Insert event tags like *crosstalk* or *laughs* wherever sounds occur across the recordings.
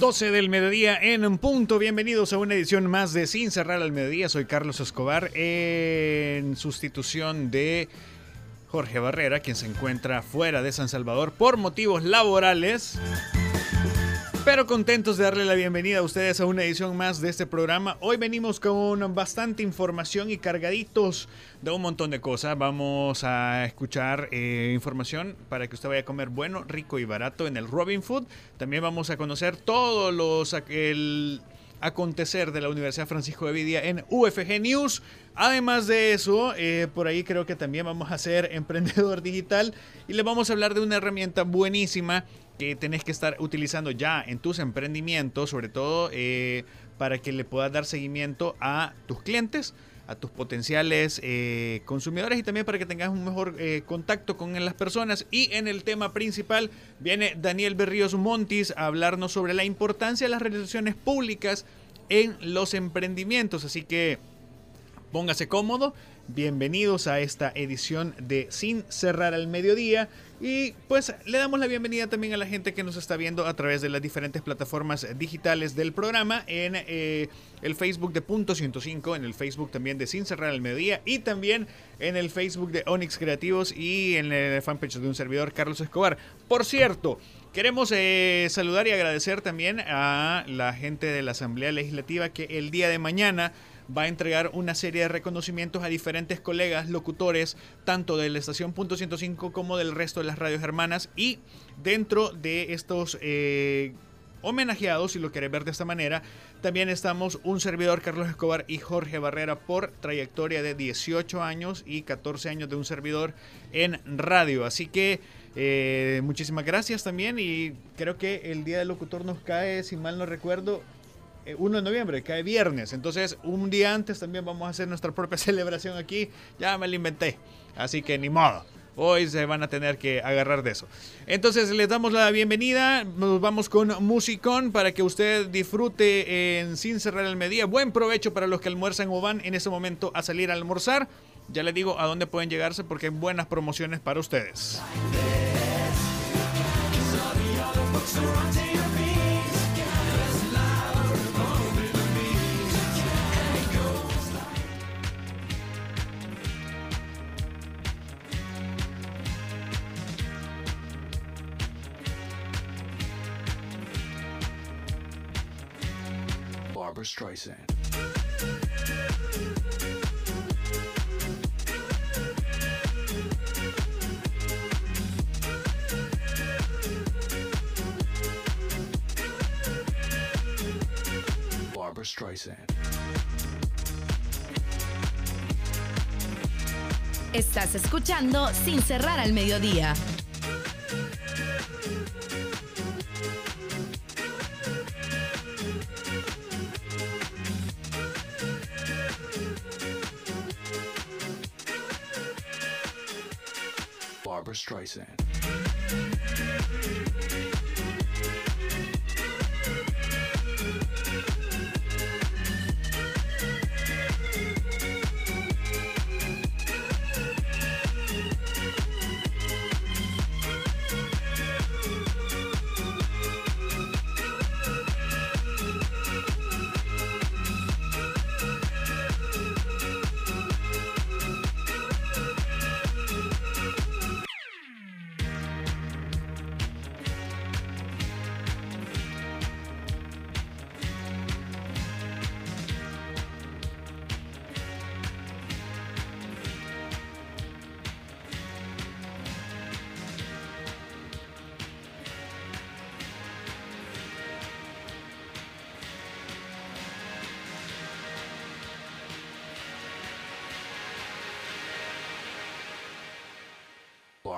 12 del mediodía en un punto. Bienvenidos a una edición más de Sin cerrar al mediodía. Soy Carlos Escobar en sustitución de Jorge Barrera, quien se encuentra fuera de San Salvador por motivos laborales pero contentos de darle la bienvenida a ustedes a una edición más de este programa. Hoy venimos con bastante información y cargaditos de un montón de cosas. Vamos a escuchar eh, información para que usted vaya a comer bueno, rico y barato en el Robin Food. También vamos a conocer todos los el acontecer de la Universidad Francisco de Vidia en UFG News. Además de eso, eh, por ahí creo que también vamos a ser *laughs* emprendedor digital y le vamos a hablar de una herramienta buenísima que tenés que estar utilizando ya en tus emprendimientos, sobre todo eh, para que le puedas dar seguimiento a tus clientes, a tus potenciales eh, consumidores y también para que tengas un mejor eh, contacto con las personas. Y en el tema principal viene Daniel Berríos Montis a hablarnos sobre la importancia de las relaciones públicas en los emprendimientos. Así que póngase cómodo. Bienvenidos a esta edición de Sin cerrar al mediodía. Y pues le damos la bienvenida también a la gente que nos está viendo a través de las diferentes plataformas digitales del programa, en eh, el Facebook de Punto 105, en el Facebook también de Sin Cerrar el Mediodía y también en el Facebook de Onyx Creativos y en el fanpage de un servidor, Carlos Escobar. Por cierto, Queremos eh, saludar y agradecer también a la gente de la Asamblea Legislativa que el día de mañana va a entregar una serie de reconocimientos a diferentes colegas locutores, tanto de la estación Punto 105 como del resto de las radios hermanas. Y dentro de estos eh, homenajeados, si lo querés ver de esta manera, también estamos un servidor, Carlos Escobar y Jorge Barrera, por trayectoria de 18 años y 14 años de un servidor en radio. Así que eh, muchísimas gracias también y creo que el Día del Locutor nos cae, si mal no recuerdo, 1 eh, de noviembre, cae viernes. Entonces, un día antes también vamos a hacer nuestra propia *laughs* celebración aquí. Ya me la inventé. Así que ni modo. Hoy se van a tener que agarrar de eso. Entonces les damos la bienvenida. Nos vamos con Musicón para que usted disfrute en Sin Cerrar el Medía. Buen provecho para los que almuerzan o van en ese momento a salir a almorzar. Ya les digo a dónde pueden llegarse porque hay buenas promociones para ustedes. Streisand. Barbara Streisand. Estás escuchando Sin cerrar al mediodía.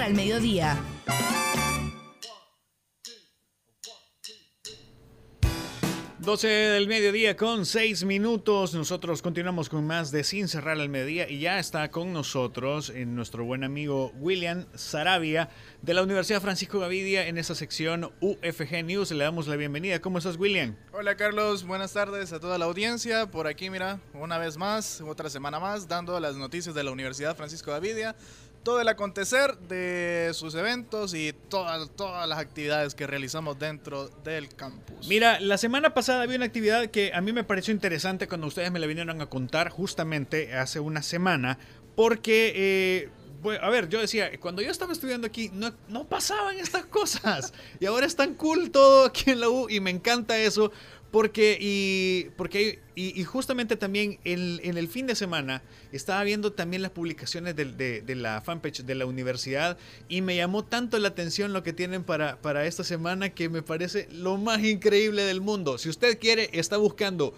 Al Mediodía. 12 del mediodía con 6 minutos. Nosotros continuamos con más de Sin Cerrar al Mediodía y ya está con nosotros en nuestro buen amigo William Sarabia de la Universidad Francisco Gavidia en esa sección UFG News. Le damos la bienvenida. ¿Cómo estás, William? Hola Carlos, buenas tardes a toda la audiencia. Por aquí, mira, una vez más, otra semana más, dando las noticias de la Universidad Francisco Gavidia, todo el acontecer de sus eventos y todas, todas las actividades que realizamos dentro del campus. Mira, la semana pasada había una actividad que a mí me pareció interesante cuando ustedes me la vinieron a contar justamente hace una semana, porque, eh, a ver, yo decía, cuando yo estaba estudiando aquí no, no pasaban estas cosas *laughs* y ahora es tan cool todo aquí en la U y me encanta eso. Porque, y, porque y, y justamente también en, el fin de semana estaba viendo también las publicaciones de, de, de, la fanpage de la universidad y me llamó tanto la atención lo que tienen para, para esta semana que me parece lo más increíble del mundo. Si usted quiere, está buscando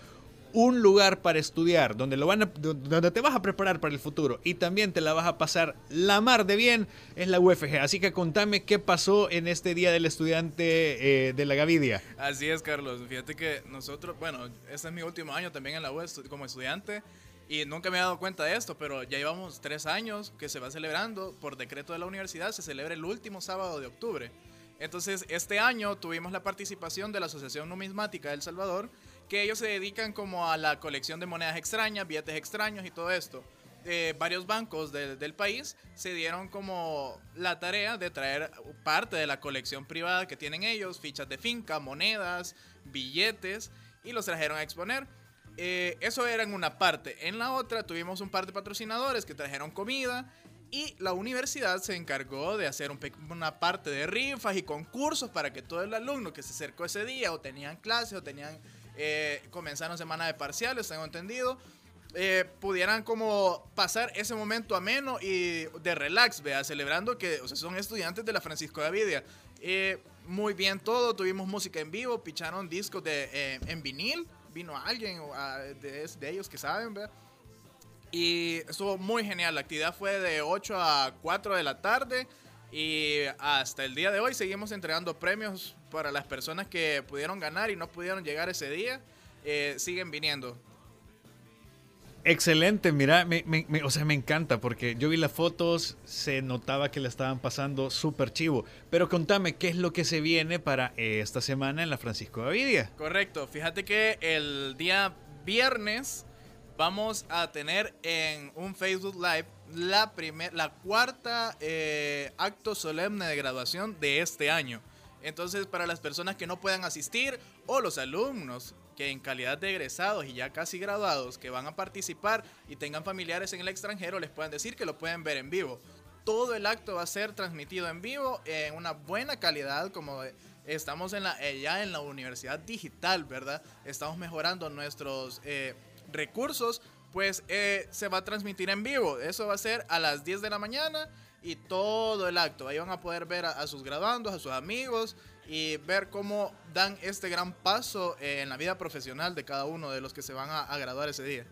un lugar para estudiar, donde, lo van a, donde te vas a preparar para el futuro y también te la vas a pasar la mar de bien, es la UFG. Así que contame qué pasó en este Día del Estudiante eh, de la Gavidia. Así es, Carlos. Fíjate que nosotros, bueno, este es mi último año también en la U como estudiante y nunca me he dado cuenta de esto, pero ya llevamos tres años que se va celebrando, por decreto de la universidad, se celebra el último sábado de octubre. Entonces, este año tuvimos la participación de la Asociación Numismática de El Salvador, que ellos se dedican como a la colección de monedas extrañas, billetes extraños y todo esto. Eh, varios bancos de, del país se dieron como la tarea de traer parte de la colección privada que tienen ellos, fichas de finca, monedas, billetes, y los trajeron a exponer. Eh, eso era en una parte. En la otra tuvimos un par de patrocinadores que trajeron comida y la universidad se encargó de hacer un una parte de rifas y concursos para que todo el alumno que se acercó ese día o tenían clases o tenían eh, comenzaron semana de parciales, tengo entendido, eh, pudieran como pasar ese momento ameno y de relax, vea, celebrando que o sea, son estudiantes de la Francisco de Avidia. Eh, muy bien todo, tuvimos música en vivo, picharon discos de, eh, en vinil, vino alguien a, de, de, ellos que saben, vea. Y estuvo muy genial, la actividad fue de 8 a 4 de la tarde. Y hasta el día de hoy seguimos entregando premios para las personas que pudieron ganar y no pudieron llegar ese día. Eh, siguen viniendo. Excelente, mira, me, me, me, o sea, me encanta porque yo vi las fotos, se notaba que la estaban pasando súper chivo. Pero contame, ¿qué es lo que se viene para esta semana en la Francisco Gavidia? Correcto, fíjate que el día viernes vamos a tener en un Facebook Live la, primer, la cuarta eh, acto solemne de graduación de este año. Entonces, para las personas que no puedan asistir o los alumnos que en calidad de egresados y ya casi graduados que van a participar y tengan familiares en el extranjero, les pueden decir que lo pueden ver en vivo. Todo el acto va a ser transmitido en vivo en una buena calidad, como estamos en la, eh, ya en la universidad digital, ¿verdad? Estamos mejorando nuestros eh, recursos, pues eh, se va a transmitir en vivo. Eso va a ser a las 10 de la mañana y todo el acto. Ahí van a poder ver a, sus graduandos, a sus amigos y ver cómo dan este gran paso en la vida profesional de cada uno de los que se van a graduar ese día.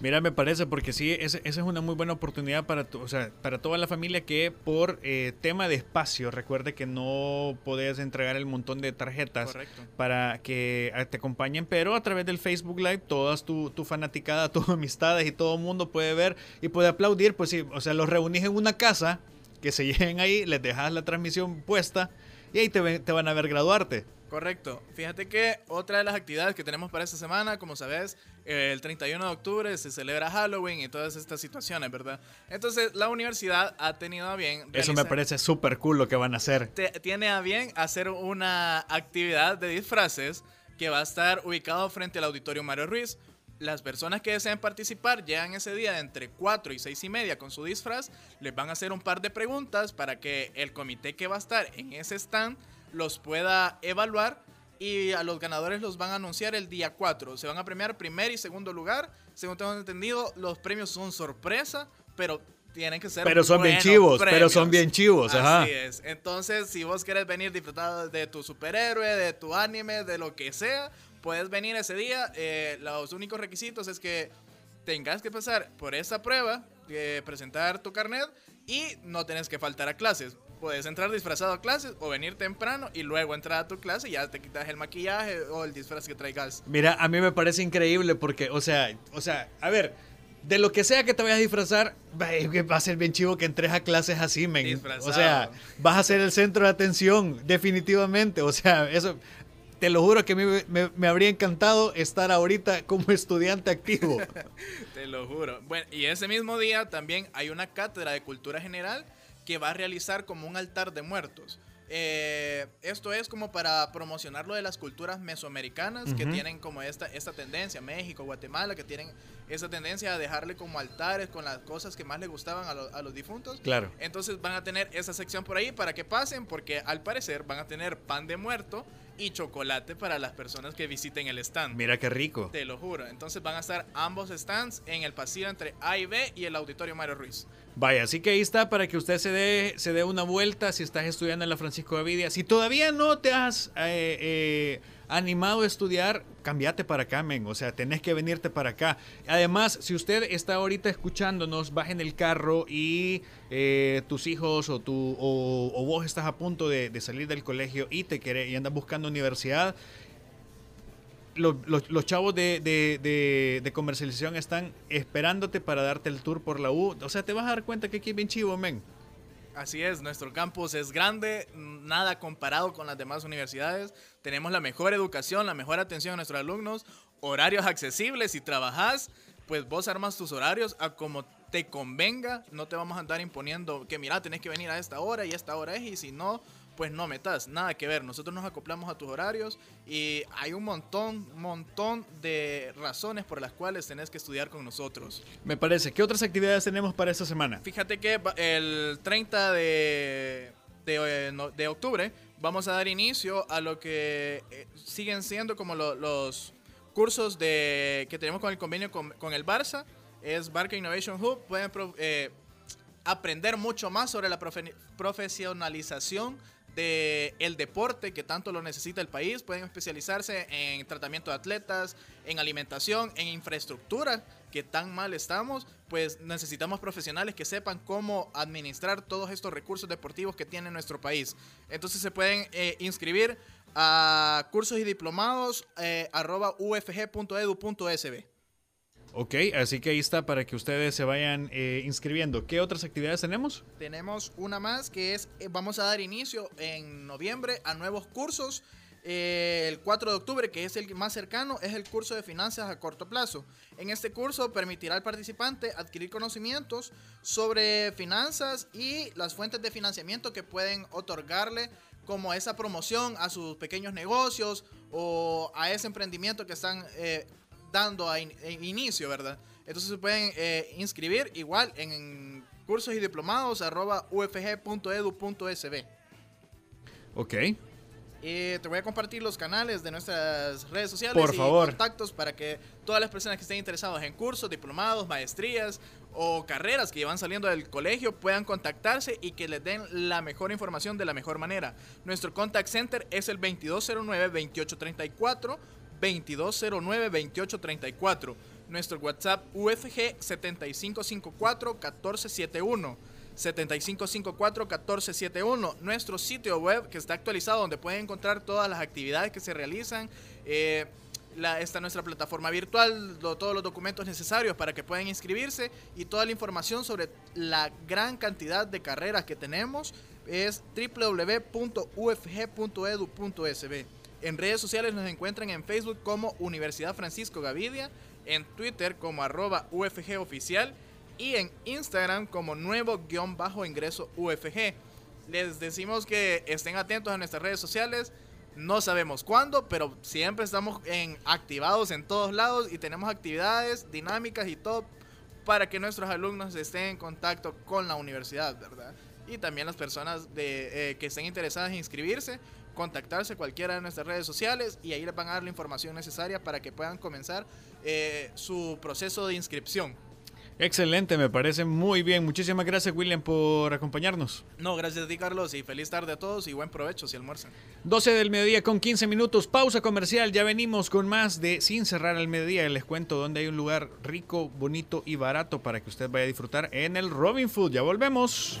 Mira, me parece, porque sí, esa es una muy buena oportunidad para, tu, o sea, para toda la familia que por eh, tema de espacio, recuerde que no podés entregar el montón de tarjetas Correcto. para que eh, te acompañen, pero a través del Facebook Live, todas tu, tu fanaticada, *laughs* tus amistades y todo el mundo puede ver y puede aplaudir, pues sí, o sea, los reunís en una casa, que se *laughs* lleguen ahí, les dejas la transmisión puesta y ahí te, te van a ver graduarte. Correcto. Fíjate que otra de las actividades que tenemos para esta semana, como sabes, el 31 de octubre se celebra Halloween y todas estas situaciones, ¿verdad? Entonces, la universidad ha tenido a bien... Eso me realizar- parece súper cool lo que van a hacer. te- tiene a bien hacer una actividad de disfraces que va a estar ubicado frente al auditorio Mario Ruiz. Las personas que deseen participar llegan ese día entre 4 y 6 y media con su disfraz. Les van a hacer un par de preguntas para que el comité que va a estar en ese stand los pueda evaluar y a los ganadores los van a anunciar el día 4. Se van a premiar primer y segundo lugar. Según tengo entendido, los premios son sorpresa, pero tienen que ser Pero son bien chivos, pero son bien chivos, ajá. Así es. Entonces, si vos querés venir disfrutado de tu superhéroe, de tu anime, de lo que sea, puedes venir ese día. Eh, los únicos requisitos es que tengas que pasar por esa prueba, eh, presentar tu carnet y no tenés que faltar a clases. Puedes entrar disfrazado a clases o venir temprano y luego entrar a tu clase y ya te quitas el maquillaje o el disfraz que traigas. Mira, a mí me parece increíble porque, o sea, o sea, a ver, de lo que sea que te vayas a disfrazar, va a ser bien chivo que entres a clases así, men. Disfrazado. O sea, vas a ser el centro de atención, definitivamente. O sea, eso, te lo juro que a mí me, me- me habría encantado estar ahorita como *laughs* estudiante activo. *laughs* Te lo juro. Bueno, y ese mismo día también hay una cátedra de cultura general que va a realizar como un altar de muertos. Eh, esto es como para promocionar lo de las culturas mesoamericanas que Ujú. tienen como esta, esta tendencia, México, Guatemala, que tienen esa tendencia a dejarle como altares con las cosas que más les gustaban a, lo- a los difuntos. Claro. Entonces van a tener esa sección por ahí para que pasen, porque al parecer van a tener pan de muerto y chocolate para las personas que visiten el stand. Mira qué rico. Te lo juro. Entonces van a estar ambos stands en el pasillo entre A y B y el auditorio Mario Ruiz. Vaya, así que ahí está para que usted se dé, se dé una vuelta si estás estudiando en la Francisco de Vidia. Si todavía no te has eh, eh, animado a estudiar, cambiate para acá, men. O sea, tenés que venirte para acá. Además, si usted está ahorita escuchándonos, baja en el carro y eh, tus hijos o, tu, o, vos estás a punto de, de salir del colegio y, te querés, y andas buscando universidad, los, chavos de, comercialización están esperándote para darte el tour por la U. O sea, te vas a dar cuenta que aquí es bien chivo, men. Así es, nuestro campus es grande, nada comparado con las demás universidades. Tenemos la mejor educación, la mejor atención a nuestros alumnos, horarios accesibles. Si trabajás, pues vos armas tus horarios a como te convenga. No te vamos a andar imponiendo que mira, tenés que venir a esta hora y esta hora es, y si no, pues no metas. Nada que ver. Nosotros nos acoplamos a tus horarios y hay un montón, montón de razones por las cuales tenés que estudiar con nosotros. Me parece. ¿Qué otras actividades tenemos para esta semana? Fíjate que el 30 de, de, eh, de octubre vamos a dar inicio a lo que eh, siguen siendo como lo- los cursos de, que tenemos con el convenio con, con el Barça. Es Barca Innovation Hub. Pueden eh, aprender mucho más sobre la profe- profesionalización de el deporte que tanto lo necesita el país. Pueden especializarse en tratamiento de atletas, en alimentación, en infraestructura, que tan mal estamos. Pues necesitamos profesionales que sepan cómo administrar todos estos recursos deportivos que tiene nuestro país. Entonces se pueden eh, inscribir a cursos y diplomados eh, ufg.edu.sb. Ok, así que ahí está para que ustedes se vayan eh, inscribiendo. ¿Qué otras actividades tenemos? Tenemos una más que es, eh, vamos a dar inicio en noviembre a nuevos cursos. Eh, el 4 de octubre, que es el más cercano, es el curso de finanzas a corto plazo. En este curso permitirá al participante adquirir conocimientos sobre finanzas y las fuentes de financiamiento que pueden otorgarle como esa promoción a sus pequeños negocios o a ese emprendimiento que están dando a in- en inicio, ¿verdad? Entonces se pueden eh, inscribir igual en cursos y diplomados arroba ufg.edu.sb. Ok. Eh, te voy a compartir los canales de nuestras redes sociales Por y favor. contactos para que todas las personas que estén interesadas en cursos, diplomados, maestrías o carreras que van saliendo del colegio puedan contactarse y que les den la mejor información de la mejor manera. Nuestro contact center es el 2209-2834, 2209-2834. nuestro WhatsApp UFG 7554 1471. 7554-1471, nuestro sitio web que está actualizado donde pueden encontrar todas las actividades que se realizan. Eh, la, está nuestra plataforma virtual, todos los documentos necesarios para que puedan inscribirse y toda la información sobre la gran cantidad de carreras que tenemos es www.ufg.edu.sb. En redes sociales nos encuentran en Facebook como Universidad Francisco Gavidia, en Twitter como arroba UFG Oficial y en Instagram como nuevo-ingreso UFG. Les decimos que estén atentos a nuestras redes sociales. No sabemos cuándo, pero siempre estamos en, activados en todos lados y tenemos actividades dinámicas y todo para que nuestros alumnos estén en contacto con la universidad, ¿verdad? Y también las personas de, eh, que estén interesadas en inscribirse, contactarse cualquiera de nuestras redes sociales y ahí les van a dar la información necesaria para que puedan comenzar eh, su proceso de inscripción. Excelente, me parece muy bien. Muchísimas gracias, William, por acompañarnos. No, gracias a ti, Carlos, y feliz tarde a todos y buen provecho si almuerzan. 12 del mediodía con 15 minutos, pausa comercial. Ya venimos con más de Sin cerrar al mediodía. Les cuento dónde hay un lugar rico, bonito y barato para que usted vaya a disfrutar en el Robin Food. Ya volvemos.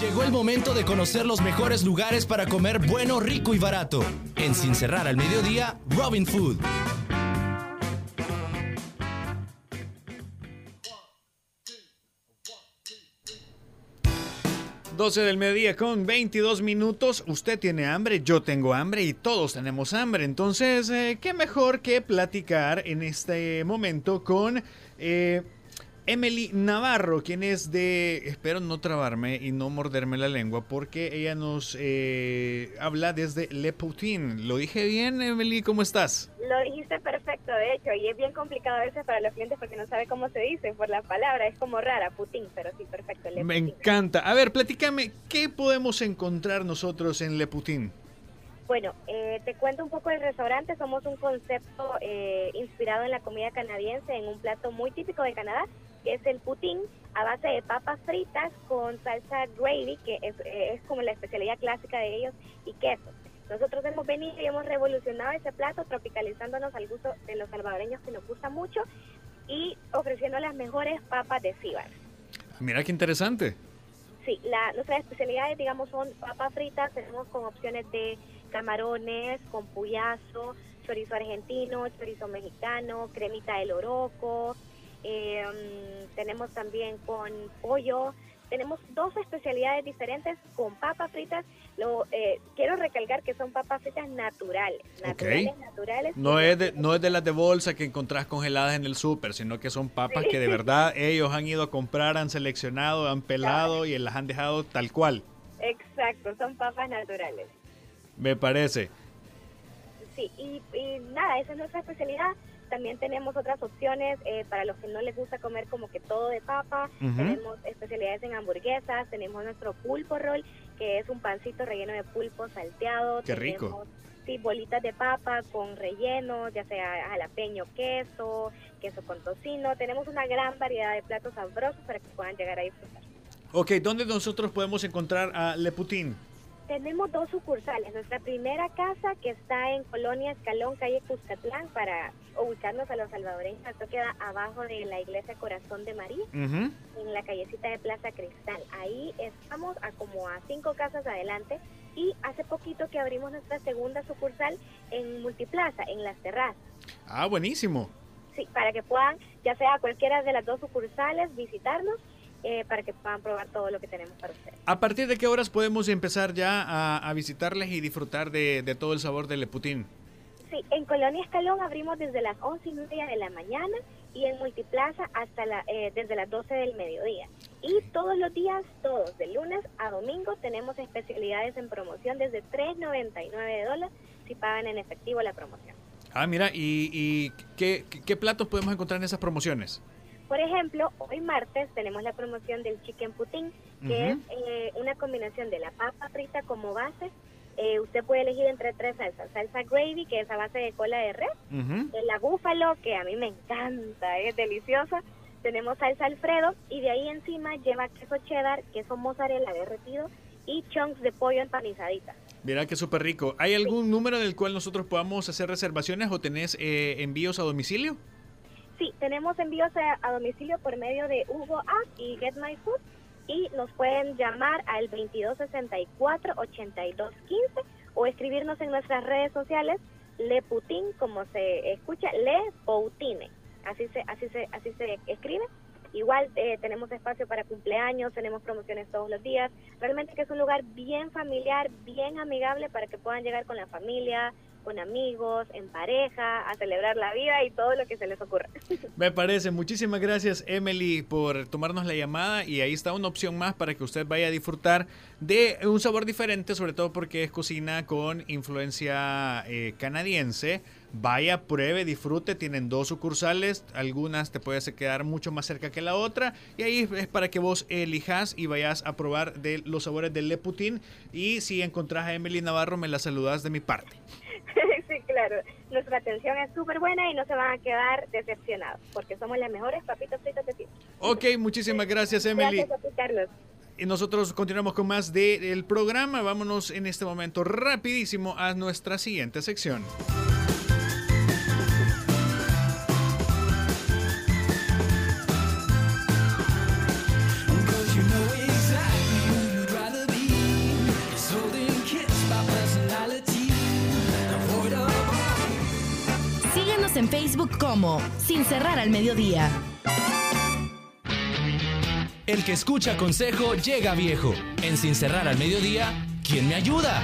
Llegó el momento de conocer los mejores lugares para comer bueno, rico y barato. En Sin Cerrar al Mediodía, Robin Food. 12 del mediodía con 22 minutos. Usted tiene hambre, yo tengo hambre y todos tenemos hambre. Entonces, eh, ¿qué mejor que platicar en este momento con eh, Emily Navarro, quien es de, espero no trabarme y no morderme la lengua, porque ella nos eh, habla desde Le Poutin. ¿Lo dije bien, Emily? ¿Cómo estás? Lo dijiste perfecto, de hecho, y es bien complicado a veces para los clientes porque no sabe cómo se dice por la palabra, es como rara, Putin, pero sí, perfecto. Le Me encanta. A ver, platícame, ¿qué podemos encontrar nosotros en Le Poutin? Bueno, eh, te cuento un poco del restaurante. Somos un concepto eh, inspirado en la comida canadiense, en un plato muy típico de Canadá, que es el poutine a base de papas fritas con salsa gravy, que es, como la especialidad clásica de ellos, y queso. Nosotros hemos venido y hemos revolucionado ese plato, tropicalizándonos al gusto de los salvadoreños que nos gusta mucho y ofreciendo las mejores papas de Cibar. Mira qué interesante. Sí, la, nuestras especialidades, digamos, son papas fritas, tenemos con opciones de camarones, con puyazo, chorizo argentino, chorizo mexicano, cremita del oroco, Em, tenemos también con pollo, tenemos dos especialidades diferentes con papas fritas. Lo, eh, quiero recalcar que son papas fritas naturales. Naturales, naturales. No es, de, no es de las de bolsa que encontrás congeladas en el súper, sino que son papas que de verdad ellos han ido a comprar, han seleccionado, han pelado y las han dejado tal cual, Exacto, son papas naturales. me parece. Sí, y, y nada, esa es nuestra especialidad. También tenemos otras opciones eh, para los que no les gusta comer como que todo de papa. Tenemos especialidades en hamburguesas, tenemos nuestro pulpo roll, que es un pancito relleno de pulpo salteado. Qué rico. Tenemos, Sí, bolitas de papa con relleno, ya sea jalapeño, queso, queso con tocino. Tenemos una gran variedad de platos sabrosos para que puedan llegar a disfrutar. Ok, ¿dónde nosotros podemos encontrar a Le Putin? Tenemos dos sucursales. Nuestra primera casa, que está en Colonia Escalón, calle Cuscatlán, para ubicarnos a los salvadoreños. Esto queda abajo de la iglesia Corazón de María, en la callecita de Plaza Cristal. Ahí estamos a como a cinco casas adelante. Y hace poquito que abrimos nuestra segunda sucursal en Multiplaza, en Las Terrazas. Ah, buenísimo. Sí, para que puedan, ya sea cualquiera de las dos sucursales, visitarnos, eh, para que puedan probar todo lo que tenemos para ustedes. ¿A partir de qué horas podemos empezar ya a, a visitarles y disfrutar de, de todo el sabor de Le Putin? Sí, en Colonia Escalón abrimos desde las 11 y media de la mañana y en Multiplaza hasta la, eh, desde las 12 del mediodía. Y todos los días, todos, de lunes a domingo, tenemos especialidades en promoción desde 3.99 dólares si pagan en efectivo la promoción. Ah, mira, ¿y, y qué platos podemos encontrar en esas promociones? Por ejemplo, hoy martes tenemos la promoción del chicken pudding, que Ujú. es eh, una combinación de la papa frita como base. Eh, usted puede elegir entre tres salsas. Salsa gravy, que es a base de cola de res. de la búfalo, que a mí me encanta, es deliciosa. Tenemos salsa alfredo y de ahí encima lleva queso cheddar, queso mozzarella derretido y chunks de pollo empanizadita. Mira que súper rico. ¿Hay algún número del cual nosotros podamos hacer reservaciones o tenés eh, envíos a domicilio? Sí, tenemos envíos a, domicilio por medio de Hugo App y Get My Food y nos pueden llamar al 2264-8215 o escribirnos en nuestras redes sociales Le Putin, como se escucha, Le Poutine. Así se, así se, así se escribe. Igual eh, tenemos espacio para cumpleaños, tenemos promociones todos los días. Realmente que es un lugar bien familiar, bien amigable para que puedan llegar con la familia, con amigos, en pareja, a celebrar la vida y todo lo que se les ocurra. *laughs* Me parece. Muchísimas gracias, Emily, por tomarnos la llamada. Y ahí está una opción más para que usted vaya a disfrutar de un sabor diferente, sobre todo porque es cocina con influencia eh, canadiense. Vaya, pruebe, disfrute. Tienen dos sucursales. Algunas te puedes quedar mucho más cerca que la otra. Y ahí es para que vos elijas y vayas a probar de los sabores del Le Putin. Y si encontrás a Emily Navarro, me la saludas de mi parte. Claro. Nuestra atención es súper buena y no se van a quedar decepcionados porque somos las mejores papitas fritas de siempre. Ok, muchísimas gracias, Emily. Gracias a ti, Carlos. Y nosotros continuamos con más del programa. Vámonos en este momento rapidísimo a nuestra siguiente sección. En Facebook como Sin Cerrar al Mediodía. El que escucha consejo llega viejo. En Sin Cerrar al Mediodía, ¿quién me ayuda?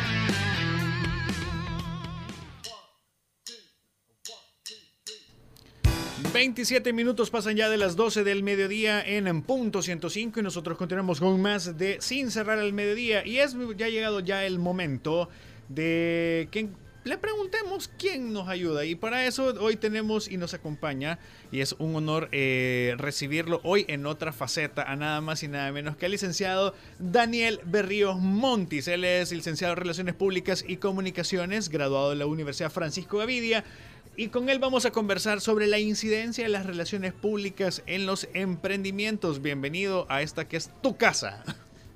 27 minutos pasan ya de las 12 del mediodía en, en punto 105 y nosotros continuamos con más de Sin cerrar el mediodía. Y es ya llegado ya el momento de que le preguntemos quién nos ayuda. Y para eso hoy tenemos y nos acompaña, y es un honor eh, recibirlo hoy en otra faceta, a nada más y nada menos que al licenciado Daniel Berríos Montis. Él es licenciado en Relaciones Públicas y Comunicaciones, graduado de la Universidad Francisco Gavidia. Y con él vamos a conversar sobre la incidencia de las relaciones públicas en los emprendimientos. Bienvenido a esta que es tu casa.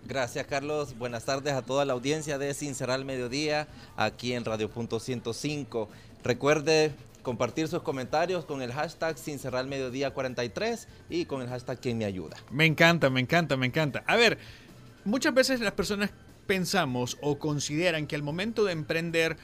Gracias Carlos, buenas tardes a toda la audiencia de Sin Cerrar al Mediodía, aquí en Radio Punto 105. Recuerde compartir sus comentarios con el hashtag Sin Cerrar Mediodía 43 y con el hashtag Quien me ayuda. Me encanta, me encanta, me encanta. A ver, muchas veces las personas pensamos o consideran que al momento de emprender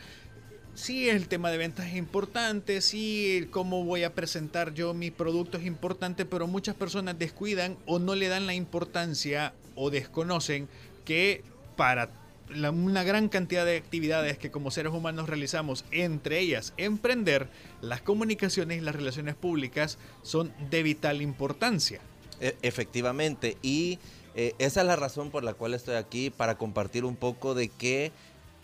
sí, el tema de ventas es importante, sí, cómo voy a presentar yo mi producto es importante, pero muchas personas descuidan o no le dan la importancia o desconocen que para una gran cantidad de actividades que como seres humanos realizamos, entre ellas emprender, las comunicaciones y las relaciones públicas son de vital importancia. E- efectivamente, y eh, esa es la razón por la cual estoy aquí, para compartir un poco de qué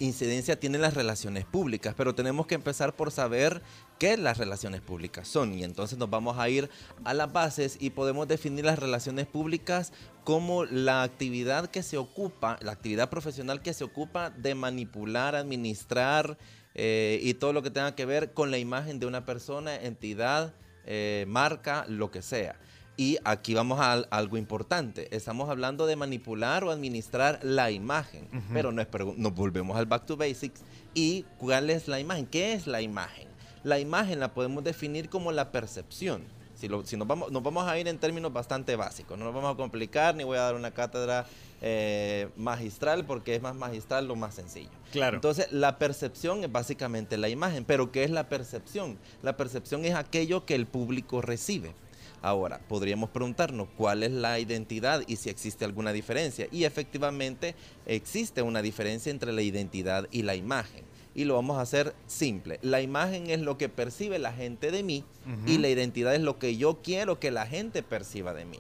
incidencia tienen las relaciones públicas, pero tenemos que empezar por saber qué las relaciones públicas son, y entonces nos vamos a ir a las bases y podemos definir las relaciones públicas como la actividad que se ocupa, la actividad profesional que se ocupa de manipular, administrar eh, y todo lo que tenga que ver con la imagen de una persona, entidad, eh, marca, lo que sea. Y aquí vamos a al- algo importante. Estamos hablando de manipular o administrar la imagen. Ujú. Pero nos, nos volvemos al back to basics. ¿Y cuál es la imagen? ¿Qué es la imagen? La imagen la podemos definir como la percepción. Si, lo- si nos, vamos, nos vamos a ir en términos bastante básicos. No nos vamos a complicar ni voy a dar una cátedra eh, magistral porque es más magistral lo más sencillo. Claro. Entonces, la percepción es básicamente la imagen. Pero ¿qué es la percepción? La percepción es aquello que el público recibe. Ahora, podríamos preguntarnos cuál es la identidad y si existe alguna diferencia. Y efectivamente existe una diferencia entre la identidad y la imagen. Y lo vamos a hacer simple. La imagen es lo que percibe la gente de mí y la identidad es lo que yo quiero que la gente perciba de mí.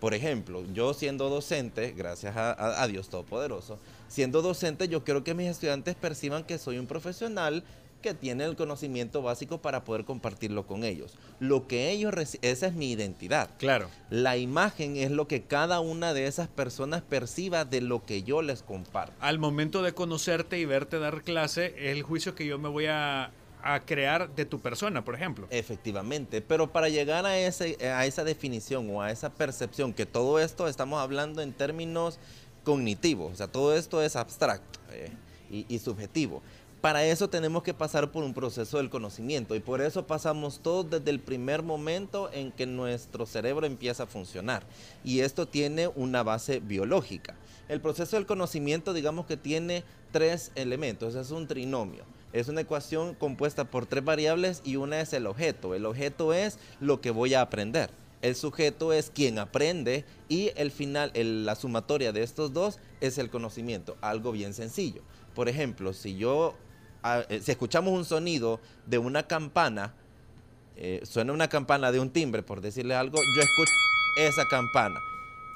Por ejemplo, yo siendo docente, gracias a, a- a Dios Todopoderoso, siendo docente yo quiero que mis estudiantes perciban que soy un profesional que tiene el conocimiento básico para poder compartirlo con ellos. Lo que ellos esa es mi identidad. Claro. La imagen es lo que cada una de esas personas perciba de lo que yo les comparto. Al momento de conocerte y verte dar clase, es el juicio que yo me voy a, a crear de tu persona, por ejemplo. Efectivamente, pero para llegar a, ese, a esa definición o a esa percepción, que todo esto estamos hablando en términos cognitivos, o sea, todo esto es abstracto eh, y, y subjetivo. Para eso tenemos que pasar por un proceso del conocimiento y por eso pasamos todos desde el primer momento en que nuestro cerebro empieza a funcionar. Y esto tiene una base biológica. El proceso del conocimiento, digamos que tiene tres elementos, es un trinomio. Es una ecuación compuesta por tres variables y una es el objeto. El objeto es lo que voy a aprender. El sujeto es quien aprende y el final, el- la sumatoria de estos dos es el conocimiento. Algo bien sencillo. Por ejemplo, si yo, eh, si escuchamos un sonido de una campana, eh, suena una campana de un timbre, por decirle algo, yo escucho esa campana.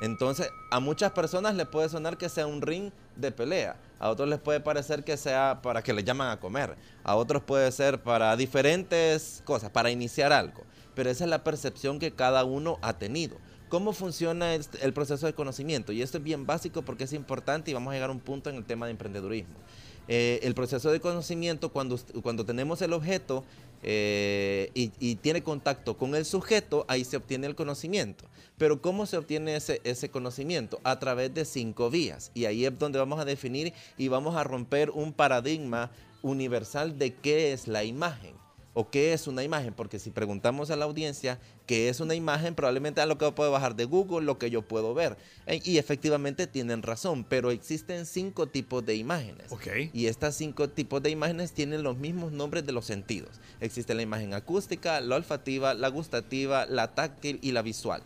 Entonces, a muchas personas les puede sonar que sea un ring de pelea, a otros les puede parecer que sea para que les llaman a comer, a otros puede ser para diferentes cosas, para iniciar algo. Pero esa es la percepción que cada uno ha tenido. ¿Cómo funciona este- el proceso de conocimiento? Y esto es bien básico porque es importante y vamos a llegar a un punto en el tema de emprendedurismo. Eh, el proceso de conocimiento, cuando, cuando tenemos el objeto eh, y, y tiene contacto con el sujeto, ahí se obtiene el conocimiento. Pero ¿cómo se obtiene ese, ese conocimiento? A través de cinco vías. Y ahí es donde vamos a definir y vamos a romper un paradigma universal de qué es la imagen o qué es una imagen, porque si preguntamos a la audiencia qué es una imagen, probablemente a lo que puedo bajar de Google, lo que yo puedo ver. E- Y efectivamente tienen razón, pero existen cinco tipos de imágenes. Y estas cinco tipos de imágenes tienen los mismos nombres de los sentidos. Existe la imagen acústica, la olfativa, la gustativa, la táctil y la visual.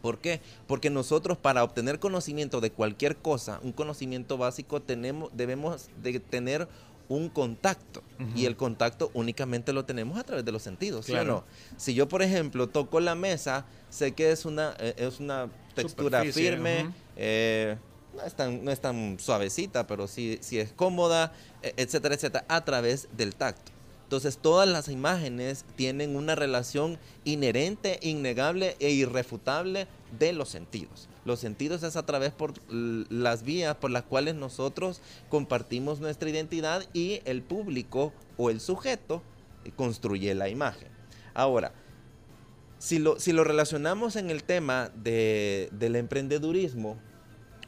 ¿Por qué? Porque nosotros para obtener conocimiento de cualquier cosa, un conocimiento básico, tenemos, debemos de tener un contacto. Ujú. Y el contacto únicamente lo tenemos a través de los sentidos, ¿sí o Claro. no? Si yo, por ejemplo, toco la mesa, sé que es una, eh, es una textura Superficie, firme, ujú. eh, no, es tan, no es tan suavecita, pero sí, sí es cómoda, e- etcétera, etcétera, a través del tacto. Entonces todas las imágenes tienen una relación inherente, innegable e irrefutable de los sentidos. Los sentidos es a través por las vías por las cuales nosotros compartimos nuestra identidad y el público o el sujeto construye la imagen. Ahora, si lo, si lo relacionamos en el tema de- del emprendedurismo,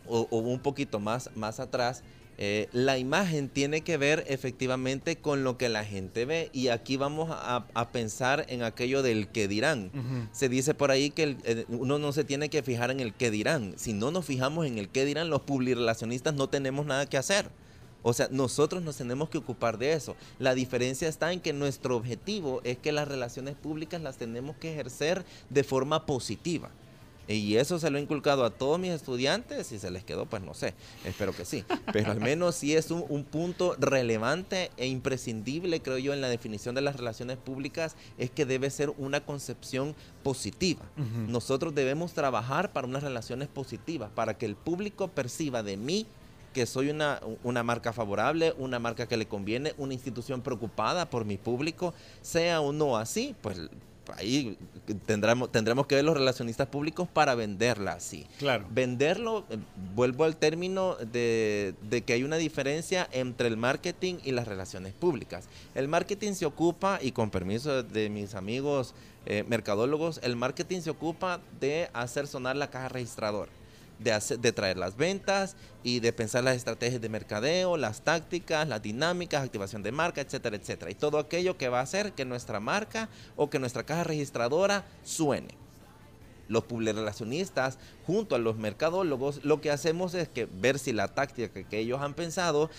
o, o un poquito más, más atrás, eh, la imagen tiene que ver efectivamente con lo que la gente ve. Y aquí vamos a, a pensar en aquello del que dirán. Se dice por ahí que el- eh, uno no se tiene que fijar en el que dirán. Si no nos fijamos en el que dirán, los publirelacionistas no tenemos nada que hacer. O sea, nosotros nos tenemos que ocupar de eso. La diferencia está en que nuestro objetivo es que las relaciones públicas las tenemos que ejercer de forma positiva. Y eso se lo he inculcado a todos mis estudiantes. Si se les quedó, pues no sé. Espero que sí. Pero al menos sí es un, un punto relevante e imprescindible, creo yo, en la definición de las relaciones públicas, es que debe ser una concepción positiva. Nosotros debemos trabajar para unas relaciones positivas, para que el público perciba de mí que soy una, una marca favorable, una marca que le conviene, una institución preocupada por mi público, sea o no así, pues ahí tendremos, tendremos que ver los relacionistas públicos para venderla así. Claro. Venderlo, eh, vuelvo al término de, de que hay una diferencia entre el marketing y las relaciones públicas. El marketing se ocupa, y con permiso de mis amigos eh, mercadólogos, el marketing se ocupa de hacer sonar la caja registradora. De, hacer- de traer las ventas y de pensar las estrategias de mercadeo, las tácticas, las dinámicas, activación de marca, etcétera, etcétera. Y todo aquello que va a hacer que nuestra marca o que nuestra caja registradora suene los publirelacionistas junto a los mercadólogos, lo que hacemos es que ver si la táctica que, ellos han pensado,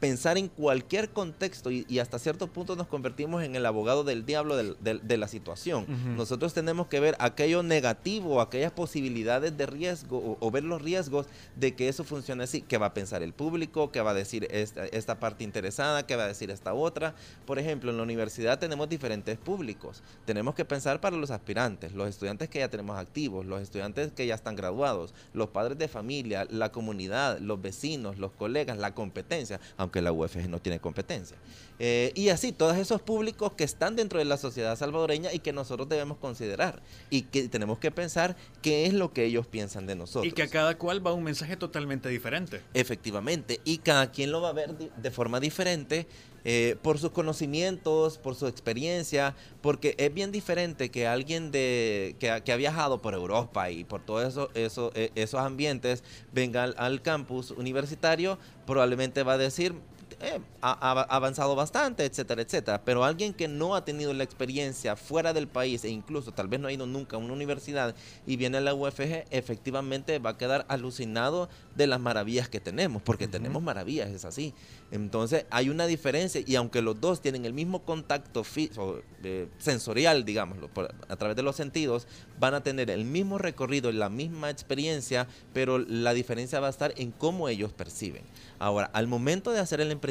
pensar en cualquier contexto y, y hasta cierto punto nos convertimos en el abogado del diablo del- del- de la situación. Nosotros tenemos que ver aquello negativo, aquellas posibilidades de riesgo o, o ver los riesgos de que eso funcione así. ¿Qué va a pensar el público? ¿Qué va a decir esta, esta parte interesada? ¿Qué va a decir esta otra? Por ejemplo, en la universidad tenemos diferentes públicos. Tenemos que pensar para los aspirantes, los estudiantes que ya tenemos activos, los estudiantes que ya están graduados, los padres de familia, la comunidad, los vecinos, los colegas, la competencia, aunque la UFG no tiene competencia. Eh, y así, todos esos públicos que están dentro de la sociedad salvadoreña y que nosotros debemos considerar y que tenemos que pensar qué es lo que ellos piensan de nosotros. Y que a cada cual va un mensaje totalmente diferente. Efectivamente, y cada quien lo va a ver de forma diferente eh, por sus conocimientos, por su experiencia, porque es bien diferente que alguien de, que, que ha viajado por Europa y por todos eso, eso, eh, esos ambientes venga al campus universitario, probablemente va a decir, eh, ha, ha avanzado bastante, etcétera, etcétera. Pero alguien que no ha tenido la experiencia fuera del país e incluso tal vez no ha ido nunca a una universidad y viene a la UFG, efectivamente va a quedar alucinado de las maravillas que tenemos, porque tenemos maravillas, es así. Entonces hay una diferencia y aunque los dos tienen el mismo contacto o, eh, sensorial, digámoslo, por- a través de los sentidos, van a tener el mismo recorrido, la misma experiencia, pero la diferencia va a estar en cómo ellos perciben. Ahora, al momento de hacer el emprendimiento,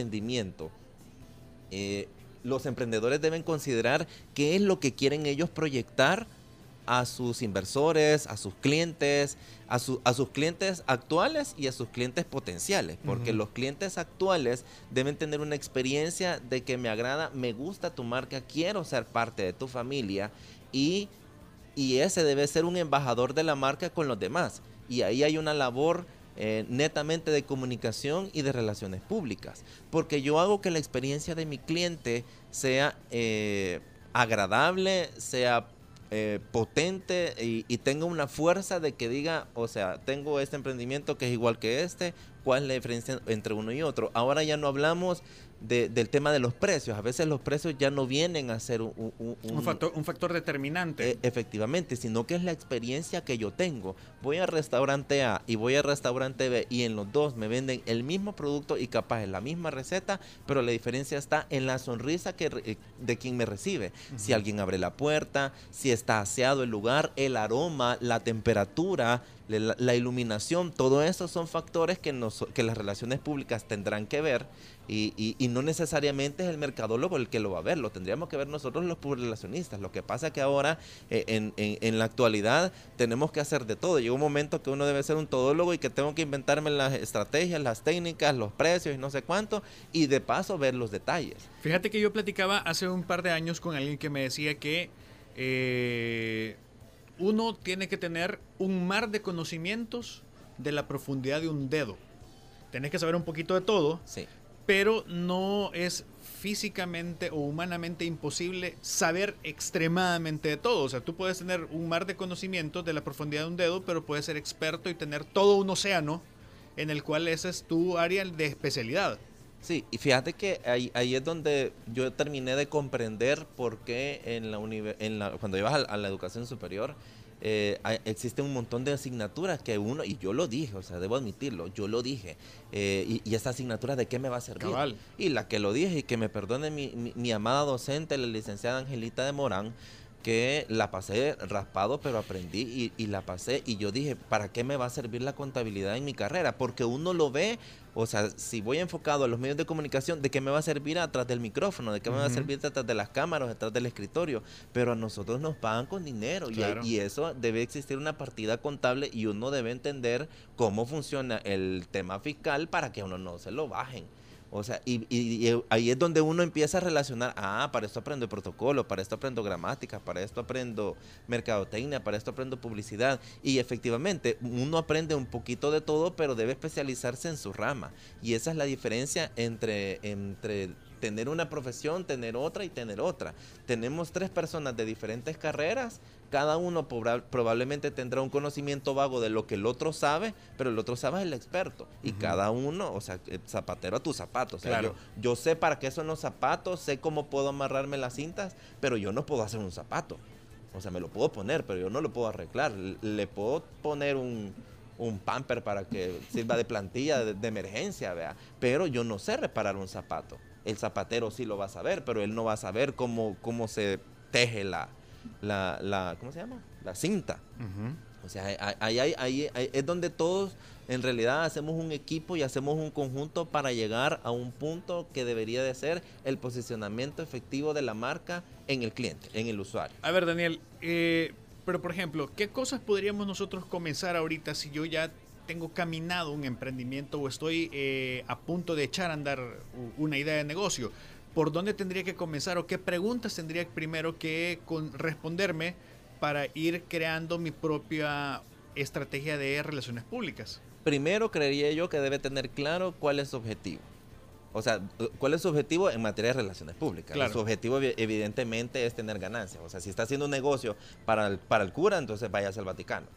eh, los emprendedores deben considerar qué es lo que quieren ellos proyectar a sus inversores, a sus clientes, a, su- a sus clientes actuales y a sus clientes potenciales, porque los clientes actuales deben tener una experiencia de que me agrada, me gusta tu marca, quiero ser parte de tu familia y, y ese debe ser un embajador de la marca con los demás. Y ahí hay una labor eh, netamente de comunicación y de relaciones públicas, porque yo hago que la experiencia de mi cliente sea eh, agradable, sea eh, potente y, y tenga una fuerza de que diga, o sea, tengo este emprendimiento que es igual que este, ¿cuál es la diferencia entre uno y otro? Ahora ya no hablamos de- del tema de los precios, a veces los precios ya no vienen a ser un, un- Un un- factor, un factor determinante. eh, efectivamente, sino que es la experiencia que yo tengo. Voy al restaurante A y voy al restaurante B y en los dos me venden el mismo producto y capaz es la misma receta, pero la diferencia está en la sonrisa que, eh, de quien me recibe. Si alguien abre la puerta, si está aseado el lugar, el aroma, la temperatura, la, la iluminación, todo eso son factores que, nos, que las relaciones públicas tendrán que ver y, y- y no necesariamente es el mercadólogo el que lo va a ver, lo tendríamos que ver nosotros los relacionistas. Lo que pasa que ahora, eh, en, en- en la actualidad, tenemos que hacer de todo. Llega un momento que uno debe ser un todólogo y que tengo que inventarme las estrategias, las técnicas, los precios y no sé cuánto, y de paso ver los detalles. Fíjate que yo platicaba hace un par de años con alguien que me decía que eh, uno tiene que tener un mar de conocimientos de la profundidad de un dedo. Tenés que saber un poquito de todo, Sí. Pero no es físicamente o humanamente imposible saber extremadamente de todo. O sea, tú puedes tener un mar de conocimientos de la profundidad de un dedo, pero puedes ser experto y tener todo un océano en el cual esa es tu área de especialidad. Sí, y fíjate que ahí, ahí es donde yo terminé de comprender por qué en la, en cuando ibas a la educación superior eh, existe un montón de asignaturas que uno, y yo lo dije, o sea, debo admitirlo, yo lo dije, eh, y, y esta asignatura de qué me va a servir. Cabal. Y la que lo dije, y que me perdone mi, mi- mi amada docente, la licenciada Angelita de Morán, que la pasé raspado, pero aprendí y, y la pasé. Y yo dije, ¿para qué me va a servir la contabilidad en mi carrera? Porque uno lo ve, o sea, si voy enfocado a los medios de comunicación, ¿de qué me va a servir atrás del micrófono? ¿De qué me va a servir detrás de las cámaras, detrás del escritorio? Pero a nosotros nos pagan con dinero y- y, eso debe existir una partida contable y uno debe entender cómo funciona el tema fiscal para que a uno no se lo bajen. O sea, y, y- y ahí es donde uno empieza a relacionar, ah, para esto aprendo protocolo, para esto aprendo gramática, para esto aprendo mercadotecnia, para esto aprendo publicidad. Y efectivamente, uno aprende un poquito de todo, pero debe especializarse en su rama. Y esa es la diferencia entre, entre tener una profesión, tener otra y tener otra. Tenemos tres personas de diferentes carreras, cada uno probablemente tendrá un conocimiento vago de lo que el otro sabe, pero el otro sabe es el experto. Y cada uno, o sea, eh, zapatero a tus zapatos. O sea, Claro. yo, yo sé para qué son los zapatos, sé cómo puedo amarrarme las cintas, pero yo no puedo hacer un zapato. O sea, me lo puedo poner, pero yo no lo puedo arreglar. Le puedo poner un, un pamper para que sirva de plantilla de, de emergencia, vea. Pero yo no sé reparar un zapato. El zapatero sí lo va a saber, pero él no va a saber cómo, cómo se teje la, la, la, ¿cómo se llama? La cinta. O sea, ahí, ahí- ahí- ahí- ahí es donde todos en realidad hacemos un equipo y hacemos un conjunto para llegar a un punto que debería de ser el posicionamiento efectivo de la marca en el cliente, en el usuario. A ver, Daniel, eh, pero por ejemplo, ¿qué cosas podríamos nosotros comenzar ahorita si yo ya tengo caminado un emprendimiento o estoy eh, a punto de echar a andar una idea de negocio? ¿Por dónde tendría que comenzar o qué preguntas tendría primero que con- responderme para ir creando mi propia estrategia de relaciones públicas? Primero creería yo que debe tener claro cuál es su objetivo. O sea, cuál es su objetivo en materia de relaciones públicas. Claro. Su objetivo evi- evidentemente es tener ganancias. O sea, si está haciendo un negocio para el, para el cura, entonces váyase al Vaticano.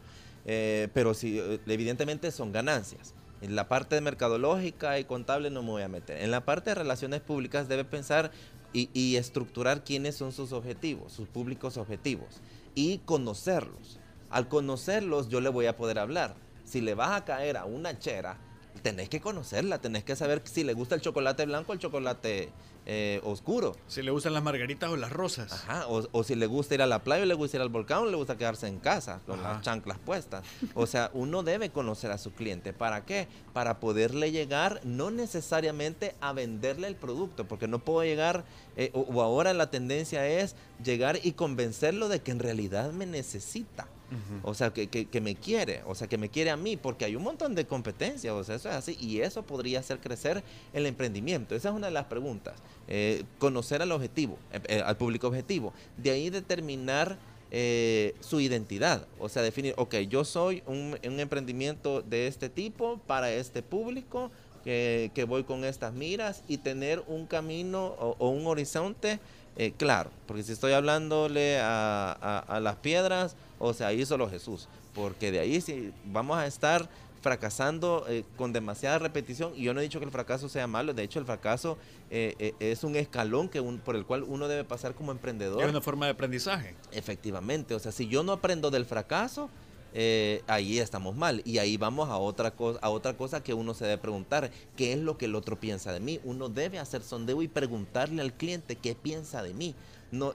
Eh, pero si eh, evidentemente son ganancias. En la parte de mercadológica y contable no me voy a meter. En la parte de relaciones públicas debe pensar y, y estructurar quiénes son sus objetivos, sus públicos objetivos y conocerlos. Al conocerlos yo le voy a poder hablar. Si le vas a caer a una chera, tenés que conocerla, tenés que saber si le gusta el chocolate blanco o el chocolate eh, oscuro. Si le gustan las margaritas o las rosas. Ajá, o, o si le gusta ir a la playa o le gusta ir al volcán o le gusta quedarse en casa con Ajá. las chanclas puestas. O sea, uno debe conocer a su cliente. ¿Para qué? Para poderle llegar, no necesariamente a venderle el producto, porque no puedo llegar, eh, o, o ahora la tendencia es llegar y convencerlo de que en realidad me necesita. O sea, que, que- me quiere, o sea, que me quiere a mí, porque hay un montón de competencias, o sea, eso es así, y eso podría hacer crecer el emprendimiento. Esa es una de las preguntas. Eh, conocer al objetivo, eh, eh, al público objetivo. De ahí determinar eh, su identidad, o sea, definir, ok, yo soy un, emprendimiento de este tipo para este público. Que, que voy con estas miras y tener un camino o, un horizonte eh, claro, porque si estoy hablándole a las piedras, o sea, ahí solo Jesús, porque de ahí sí vamos a estar fracasando eh, con demasiada repetición y yo no he dicho que el fracaso sea malo, de hecho el fracaso eh, eh, es un escalón que un- por el cual uno debe pasar como emprendedor. Es una forma de aprendizaje. Efectivamente, o sea, si yo no aprendo del fracaso, ahí estamos mal. Y ahí vamos a otra, cosa, a otra cosa que uno se debe preguntar, ¿qué es lo que el otro piensa de mí? Uno debe hacer sondeo y preguntarle al cliente qué piensa de mí. No,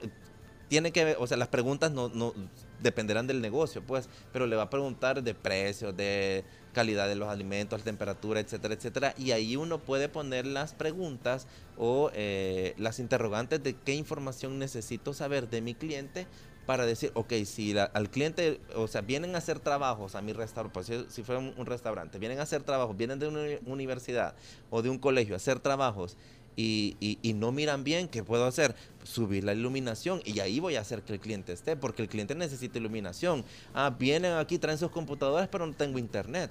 tiene que ver, o sea, las preguntas no, no dependerán del negocio, pues, pero le va a preguntar de precios, de calidad de los alimentos, temperatura, etcétera, etcétera. Y ahí uno puede poner las preguntas o eh, las interrogantes de qué información necesito saber de mi cliente para decir, ok, si la- al cliente, o sea, vienen a hacer trabajos a mi restaurante, pues si, si fuera un, restaurante, vienen a hacer trabajos, vienen de una uni- universidad o de un colegio a hacer trabajos y, y- y no miran bien, ¿qué puedo hacer? Subir la iluminación y ahí voy a hacer que el cliente esté, porque el cliente necesita iluminación. Ah, vienen aquí, traen sus computadoras, pero no tengo internet.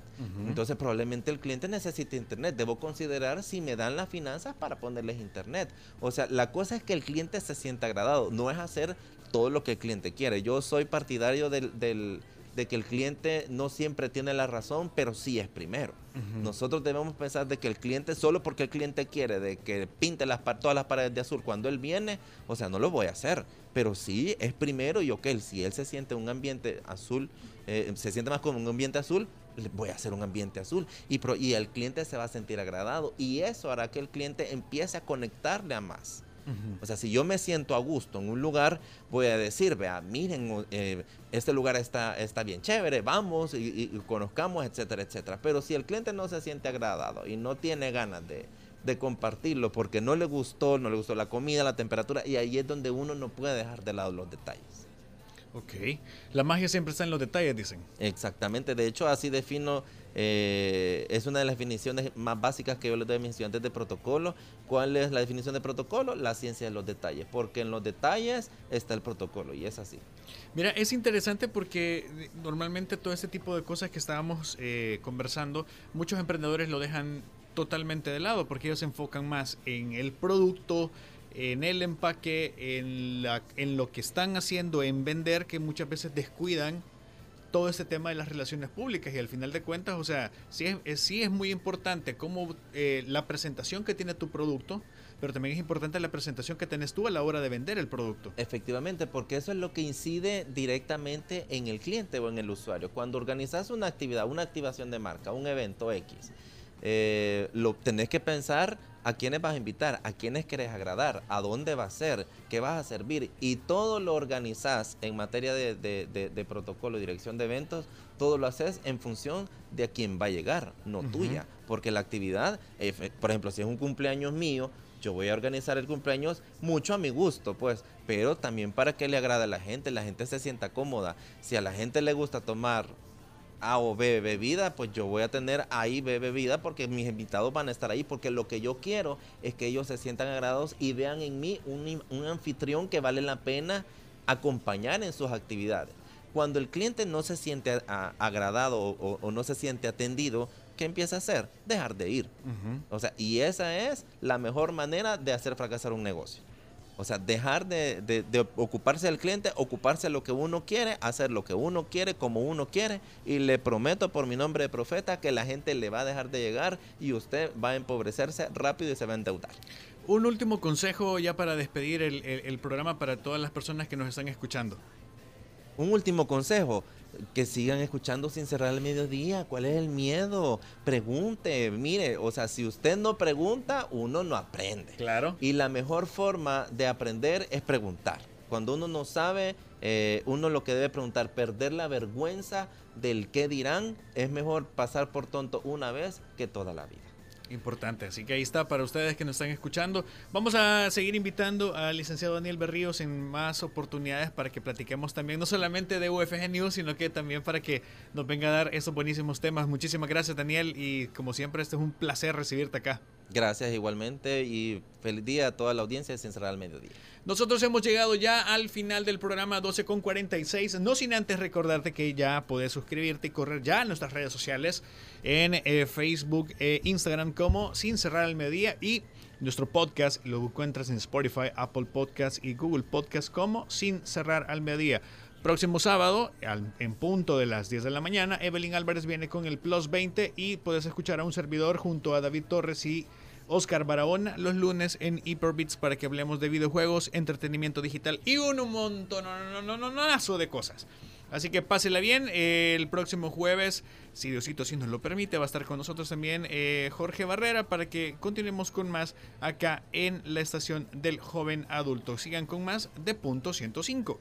Entonces probablemente el cliente necesita internet. Debo considerar si me dan las finanzas para ponerles internet. O sea, la cosa es que el cliente se sienta agradado, no es hacer todo lo que el cliente quiere. Yo soy partidario del, del, de que el cliente no siempre tiene la razón, pero sí es primero. Nosotros debemos pensar de que el cliente, solo porque el cliente quiere de que pinte las, todas las paredes de azul cuando él viene, o sea, no lo voy a hacer. Pero sí es primero y ok, si él se siente un ambiente azul, eh, se siente más con un ambiente azul, le voy a hacer un ambiente azul. Y, pro- y el cliente se va a sentir agradado. Y eso hará que el cliente empiece a conectarle a más. O sea, si yo me siento a gusto en un lugar, voy a decir, vea, miren, eh, este lugar está, está bien chévere, vamos y conozcamos, etcétera, etcétera. Pero si el cliente no se siente agradado y no tiene ganas de, de compartirlo porque no le gustó, no le gustó la comida, la temperatura, y ahí es donde uno no puede dejar de lado los detalles. Ok. La magia siempre está en los detalles, dicen. Exactamente, de hecho así defino, eh, es una de las definiciones más básicas que yo les doy a mis estudiantes de protocolo. ¿Cuál es la definición de protocolo? La ciencia de los detalles, porque en los detalles está el protocolo y es así. Mira, es interesante porque eh, normalmente todo este tipo de cosas que estábamos eh, conversando, muchos emprendedores lo dejan totalmente de lado porque ellos se enfocan más en el producto, en el empaque, en, lo que están haciendo, en vender, que muchas veces descuidan todo este tema de las relaciones públicas y al final de cuentas, o sea, sí es, es- sí es muy importante como eh, la presentación que tiene tu producto, pero también es importante la presentación que tenés tú a la hora de vender el producto. Efectivamente, porque eso es lo que incide directamente en el cliente o en el usuario. Cuando organizas una actividad, una activación de marca, un evento X, eh, lo tenés que pensar a quiénes vas a invitar, a quiénes querés agradar, a dónde va a ser, qué vas a servir. Y todo lo organizás en materia de, de- de- de protocolo, dirección de eventos, todo lo haces en función de a quién va a llegar, no tuya. Porque la actividad, efe- por ejemplo, si es un cumpleaños mío, yo voy a organizar el cumpleaños mucho a mi gusto, pues, pero también para que le agrade a la gente, la gente se sienta cómoda. Si a la gente le gusta tomar A o B bebida, pues yo voy a tener ahí B bebida porque mis invitados van a estar ahí, porque lo que yo quiero es que ellos se sientan agradados y vean en mí un, un anfitrión que vale la pena acompañar en sus actividades. Cuando el cliente no se siente a- a- agradado o- o- o no se siente atendido, ¿qué empieza a hacer? Dejar de ir. O sea, y esa es la mejor manera de hacer fracasar un negocio. O sea, dejar de, de- ocuparse del cliente, ocuparse de lo que uno quiere, hacer lo que uno quiere, como uno quiere. Y le prometo por mi nombre de profeta que la gente le va a dejar de llegar y usted va a empobrecerse rápido y se va a endeudar. Un último consejo ya para despedir el- el programa para todas las personas que nos están escuchando. Un último consejo, que sigan escuchando sin cerrar el mediodía. ¿Cuál es el miedo? Pregunte, mire, o sea, si usted no pregunta, uno no aprende. Claro. Y la mejor forma de aprender es preguntar. Cuando uno no sabe, eh, uno lo que debe preguntar, perder la vergüenza del qué dirán, es mejor pasar por tonto una vez que toda la vida. Importante, así que ahí está para ustedes que nos están escuchando. Vamos a seguir invitando al licenciado Daniel Berríos en más oportunidades para que platiquemos también, no solamente de UFG News, sino que también para que nos venga a dar esos buenísimos temas. Muchísimas gracias Daniel y como siempre este es un placer recibirte acá. Gracias igualmente y feliz día a toda la audiencia de Sin Cerrar al Mediodía. Nosotros hemos llegado ya al final del programa 12 con 46, no sin antes recordarte que ya puedes suscribirte y correr ya a nuestras redes sociales en eh, Facebook e Instagram como Sin Cerrar al Mediodía y nuestro podcast lo encuentras en Spotify, Apple Podcasts y Google Podcasts como Sin Cerrar al Mediodía. Próximo sábado, en punto de las 10 de la mañana, Evelyn Álvarez viene con el Plus 20 y puedes escuchar a un servidor junto a David Torres y Oscar Barahona los lunes en Hyperbits para que hablemos de videojuegos, entretenimiento digital y un montón no, no, no, de cosas. Así que pásela bien. el próximo jueves, si Diosito si nos lo permite, va a estar con nosotros también eh, Jorge Barrera para que continuemos con más acá en la estación del joven adulto. Sigan con más de punto 105.